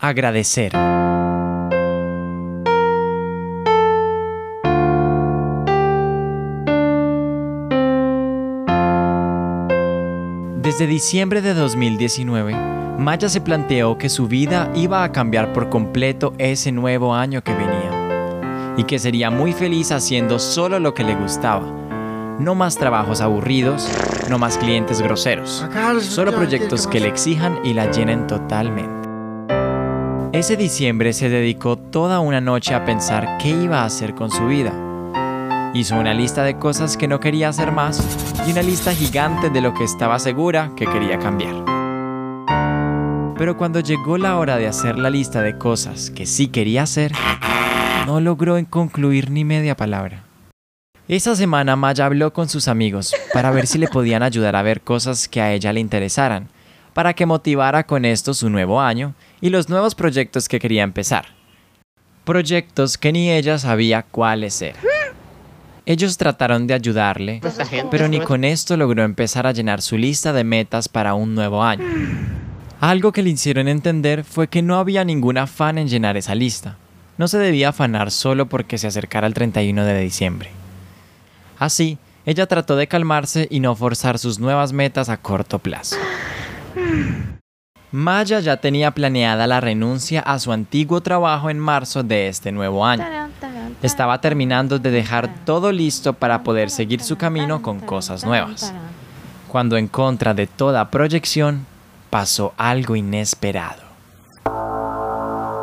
Agradecer. Desde diciembre de 2019, Maya se planteó que su vida iba a cambiar por completo ese nuevo año que venía y que sería muy feliz haciendo solo lo que le gustaba. No más trabajos aburridos, no más clientes groseros, solo proyectos que le exijan y la llenen totalmente. Ese diciembre se dedicó toda una noche a pensar qué iba a hacer con su vida. Hizo una lista de cosas que no quería hacer más y una lista gigante de lo que estaba segura que quería cambiar. Pero cuando llegó la hora de hacer la lista de cosas que sí quería hacer, no logró concluir ni media palabra. Esa semana Maya habló con sus amigos para ver si le podían ayudar a ver cosas que a ella le interesaran, para que motivara con esto su nuevo año y los nuevos proyectos que quería empezar. Proyectos que ni ella sabía cuáles eran. Ellos trataron de ayudarle, pero ni con esto logró empezar a llenar su lista de metas para un nuevo año. Algo que le hicieron entender fue que no había ningún afán en llenar esa lista. No se debía afanar solo porque se acercara el 31 de diciembre. Así, ella trató de calmarse y no forzar sus nuevas metas a corto plazo. Maya ya tenía planeada la renuncia a su antiguo trabajo en marzo de este nuevo año. Estaba terminando de dejar todo listo para poder seguir su camino con cosas nuevas. Cuando en contra de toda proyección, pasó algo inesperado.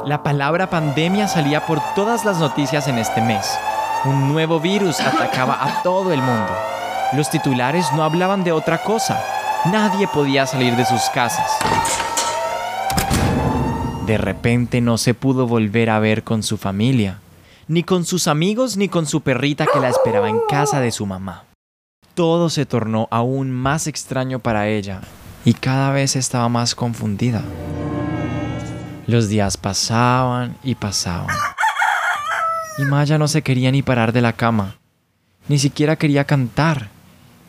La palabra pandemia salía por todas las noticias en este mes. Un nuevo virus atacaba a todo el mundo. Los titulares no hablaban de otra cosa. Nadie podía salir de sus casas. De repente no se pudo volver a ver con su familia ni con sus amigos ni con su perrita que la esperaba en casa de su mamá. Todo se tornó aún más extraño para ella y cada vez estaba más confundida. Los días pasaban y pasaban. Y Maya no se quería ni parar de la cama, ni siquiera quería cantar,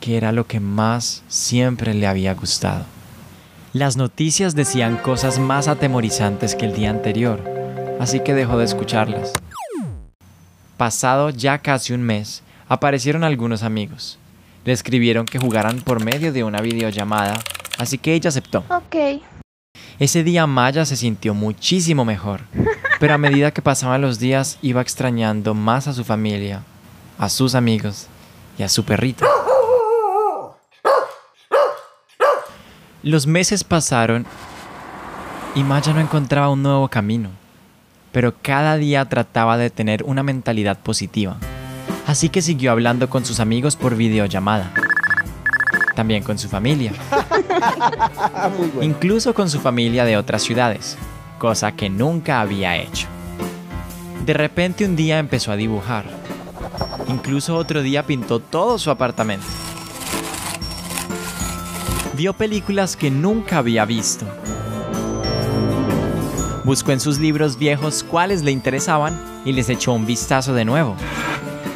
que era lo que más siempre le había gustado. Las noticias decían cosas más atemorizantes que el día anterior, así que dejó de escucharlas. Pasado ya casi un mes, aparecieron algunos amigos. Le escribieron que jugaran por medio de una videollamada, así que ella aceptó. Ok. Ese día Maya se sintió muchísimo mejor, pero a medida que pasaban los días iba extrañando más a su familia, a sus amigos y a su perrito. Los meses pasaron y Maya no encontraba un nuevo camino pero cada día trataba de tener una mentalidad positiva. Así que siguió hablando con sus amigos por videollamada. También con su familia. Incluso con su familia de otras ciudades, cosa que nunca había hecho. De repente un día empezó a dibujar. Incluso otro día pintó todo su apartamento. Vio películas que nunca había visto Buscó en sus libros viejos cuáles le interesaban y les echó un vistazo de nuevo.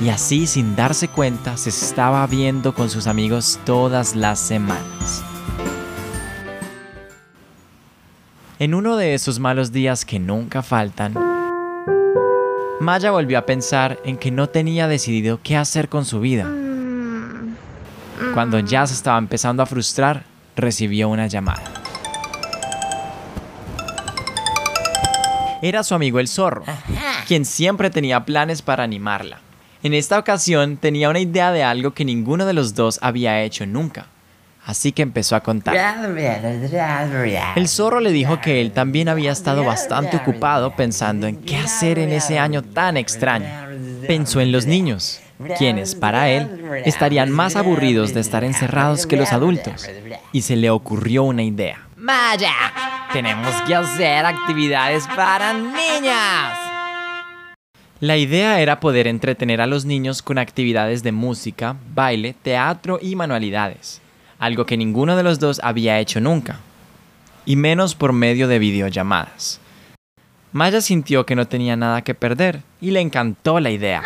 Y así, sin darse cuenta, se estaba viendo con sus amigos todas las semanas. En uno de esos malos días que nunca faltan, Maya volvió a pensar en que no tenía decidido qué hacer con su vida. Cuando ya se estaba empezando a frustrar, recibió una llamada. era su amigo el zorro, quien siempre tenía planes para animarla. En esta ocasión tenía una idea de algo que ninguno de los dos había hecho nunca. Así que empezó a contar. El zorro le dijo que él también había estado bastante ocupado pensando en qué hacer en ese año tan extraño. Pensó en los niños, quienes para él estarían más aburridos de estar encerrados que los adultos. Y se le ocurrió una idea. ¡Maya! Tenemos que hacer actividades para niñas. La idea era poder entretener a los niños con actividades de música, baile, teatro y manualidades, algo que ninguno de los dos había hecho nunca, y menos por medio de videollamadas. Maya sintió que no tenía nada que perder y le encantó la idea.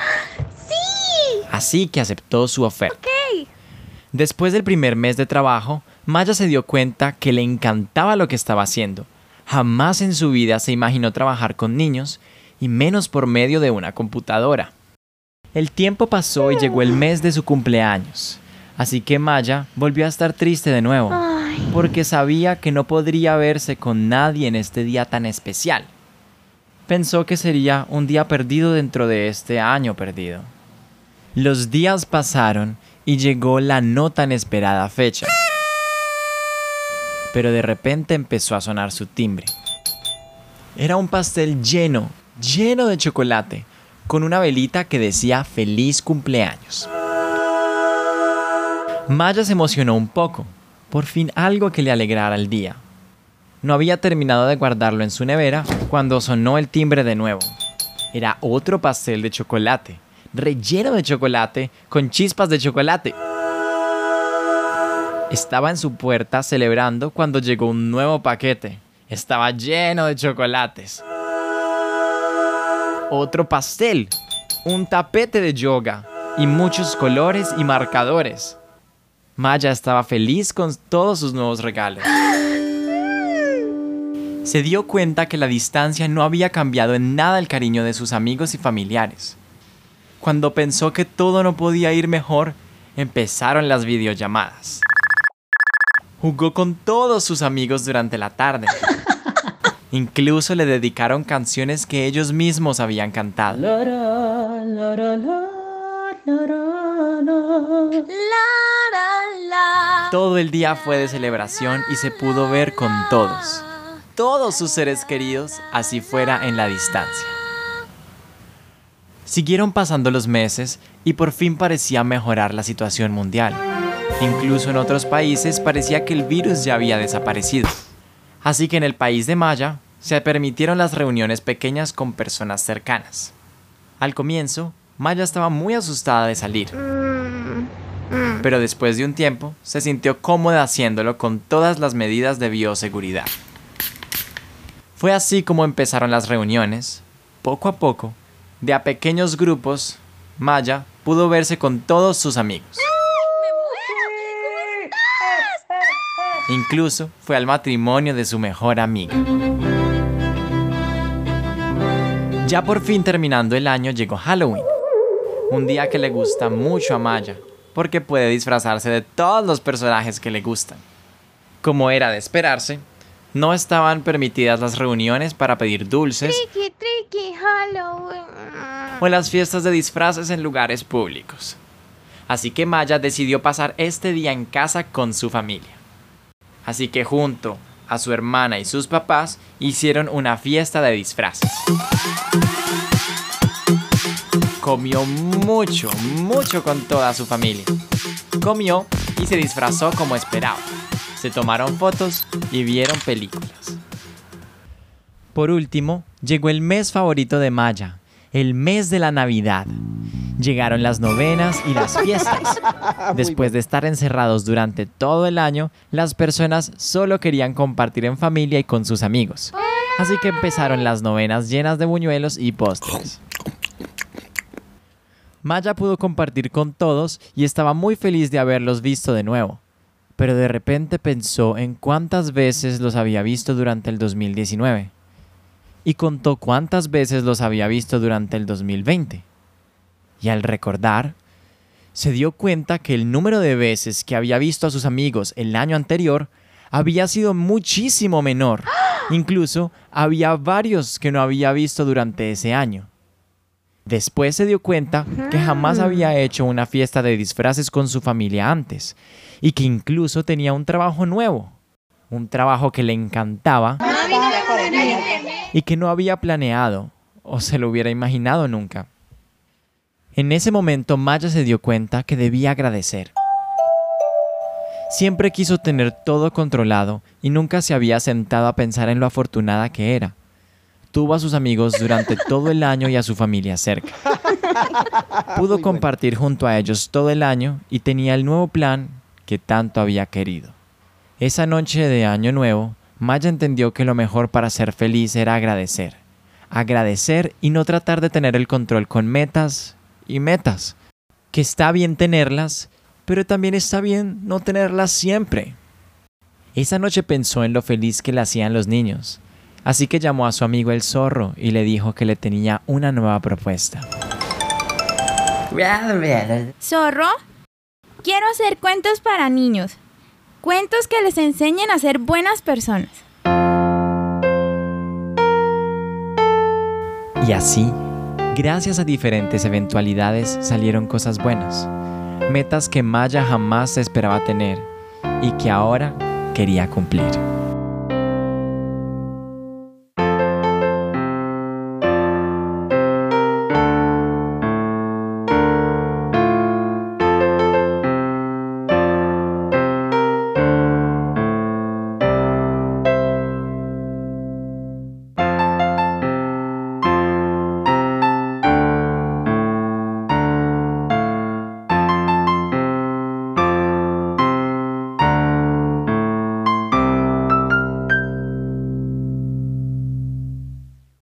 ¡Sí! Así que aceptó su oferta. Después del primer mes de trabajo, Maya se dio cuenta que le encantaba lo que estaba haciendo, Jamás en su vida se imaginó trabajar con niños y menos por medio de una computadora. El tiempo pasó y llegó el mes de su cumpleaños, así que Maya volvió a estar triste de nuevo, porque sabía que no podría verse con nadie en este día tan especial. Pensó que sería un día perdido dentro de este año perdido. Los días pasaron y llegó la no tan esperada fecha. Pero de repente empezó a sonar su timbre. Era un pastel lleno, lleno de chocolate, con una velita que decía feliz cumpleaños. Maya se emocionó un poco, por fin algo que le alegrara el día. No había terminado de guardarlo en su nevera cuando sonó el timbre de nuevo. Era otro pastel de chocolate, relleno de chocolate con chispas de chocolate. Estaba en su puerta celebrando cuando llegó un nuevo paquete. Estaba lleno de chocolates. Otro pastel, un tapete de yoga y muchos colores y marcadores. Maya estaba feliz con todos sus nuevos regalos. Se dio cuenta que la distancia no había cambiado en nada el cariño de sus amigos y familiares. Cuando pensó que todo no podía ir mejor, empezaron las videollamadas. Jugó con todos sus amigos durante la tarde. Incluso le dedicaron canciones que ellos mismos habían cantado. Todo el día fue de celebración y se pudo ver con todos. Todos sus seres queridos, así fuera en la distancia. Siguieron pasando los meses y por fin parecía mejorar la situación mundial. Incluso en otros países parecía que el virus ya había desaparecido. Así que en el país de Maya se permitieron las reuniones pequeñas con personas cercanas. Al comienzo, Maya estaba muy asustada de salir. Pero después de un tiempo, se sintió cómoda haciéndolo con todas las medidas de bioseguridad. Fue así como empezaron las reuniones. Poco a poco, de a pequeños grupos, Maya pudo verse con todos sus amigos. Incluso fue al matrimonio de su mejor amiga. Ya por fin terminando el año llegó Halloween, un día que le gusta mucho a Maya, porque puede disfrazarse de todos los personajes que le gustan. Como era de esperarse, no estaban permitidas las reuniones para pedir dulces o las fiestas de disfraces en lugares públicos. Así que Maya decidió pasar este día en casa con su familia. Así que junto a su hermana y sus papás hicieron una fiesta de disfraces. Comió mucho, mucho con toda su familia. Comió y se disfrazó como esperaba. Se tomaron fotos y vieron películas. Por último, llegó el mes favorito de Maya, el mes de la Navidad. Llegaron las novenas y las fiestas. Después de estar encerrados durante todo el año, las personas solo querían compartir en familia y con sus amigos. Así que empezaron las novenas llenas de buñuelos y postres. Maya pudo compartir con todos y estaba muy feliz de haberlos visto de nuevo. Pero de repente pensó en cuántas veces los había visto durante el 2019. Y contó cuántas veces los había visto durante el 2020 y al recordar, se dio cuenta que el número de veces que había visto a sus amigos el año anterior había sido muchísimo menor. Incluso había varios que no había visto durante ese año. Después se dio cuenta que jamás había hecho una fiesta de disfraces con su familia antes y que incluso tenía un trabajo nuevo, un trabajo que le encantaba y que no había planeado o se lo hubiera imaginado nunca. En ese momento Maya se dio cuenta que debía agradecer. Siempre quiso tener todo controlado y nunca se había sentado a pensar en lo afortunada que era. Tuvo a sus amigos durante todo el año y a su familia cerca. Pudo compartir junto a ellos todo el año y tenía el nuevo plan que tanto había querido. Esa noche de Año Nuevo, Maya entendió que lo mejor para ser feliz era agradecer. Agradecer y no tratar de tener el control con metas, y metas, que está bien tenerlas, pero también está bien no tenerlas siempre. Esa noche pensó en lo feliz que le hacían los niños, Así que llamó a su amigo el zorro y le dijo que le tenía una nueva propuesta. Zorro, quiero hacer cuentos para niños. Cuentos que les enseñen a ser buenas personas. Y así, gracias a diferentes eventualidades, salieron cosas buenas. Metas que Maya jamás esperaba tener y que ahora quería cumplir.